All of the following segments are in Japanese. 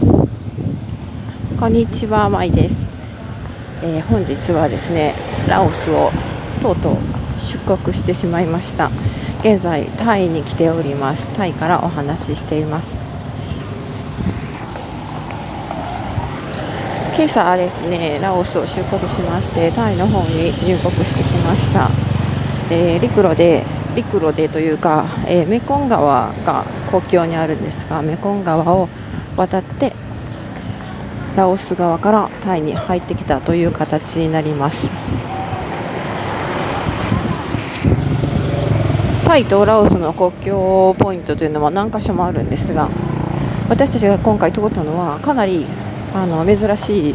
こんにちは、まいです、えー本日はですね、ラオスをとうとう出国してしまいました。現在、タイに来ております。タイからお話ししています。今朝はですね、ラオスを出国しまして、タイの方に入国してきました。えー陸路で陸路でというか、えーメコン川が国境にあるんですがメコン川を渡ってラオス側からタイに入ってきたという形になります。タイとラオスの国境ポイントというのは何箇所もあるんですが私たちが今回通ったのはかなりあの珍しい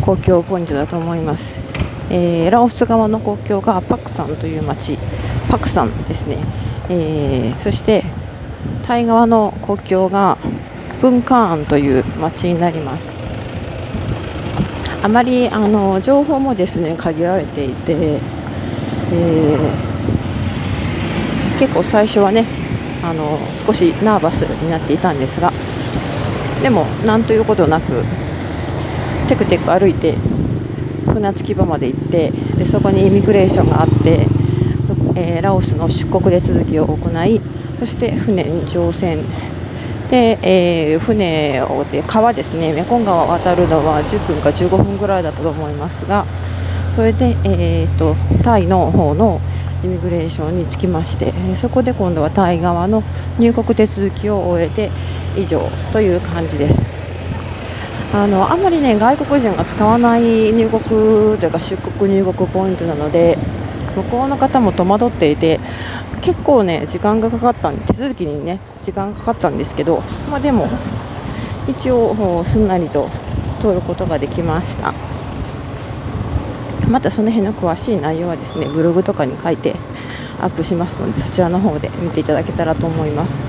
公共ポイントだと思います、えーラオス側の国境がパクサンという町パクサンですね、えーそしてタイ側の国境がブンカーンという町になります。あまりあの情報もですね限られていて、えー結構最初はねあの少しナーバスになっていたんですがでもなんということなくテクテク歩いて船着き場まで行ってでそこにイミグレーションがあってそえーラオスの出国手続きを行いそして船に乗船で、えー船をで川ですねメコン川を渡るのは10分か15分ぐらいだったと思いますがそれで、えー、とタイの方のイミグレーションに着きましてそこで今度はタイ側の入国手続きを終えて以上という感じです。あのあんまりね外国人が使わない入国というか出国入国ポイントなので向こうの方も戸惑っていて結構ね時間がかかったんで手続きにね時間がかかったんですけど、まあ、でも一応すんなりと通ることができました。またその辺の詳しい内容はですねブログとかに書いてアップしますのでそちらの方で見ていただけたらと思います。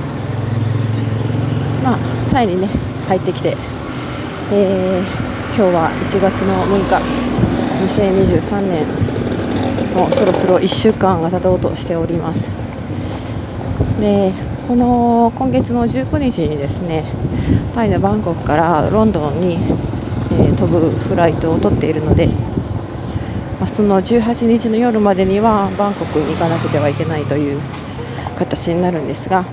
まあタイにね入ってきてえー今日は1月の6日2023年もうそろそろ1週間が経とうとしております。でこの今月の19日にですねタイのバンコクからロンドンに、え飛ぶフライトを取っているので、ま、その18日の夜までにはバンコクに行かなくてはいけないという形になるんですが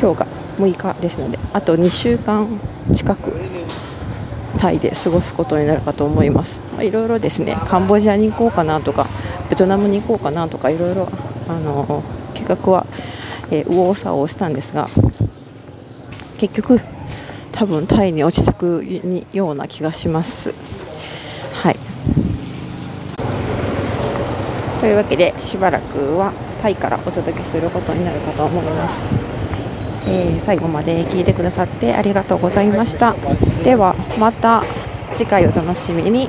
今日が6日ですのであと2週間近くタイで過ごすことになるかと思います。まあいろいろですね。カンボジアに行こうかなとかベトナムに行こうかなとかいろいろあの計画は、え右往左往したんですが結局多分タイに落ち着くにような気がします。はい。というわけでしばらくはタイからお届けすることになるかと思います。えー最後まで聞いてくださってありがとうございました。ではまた次回お楽しみに。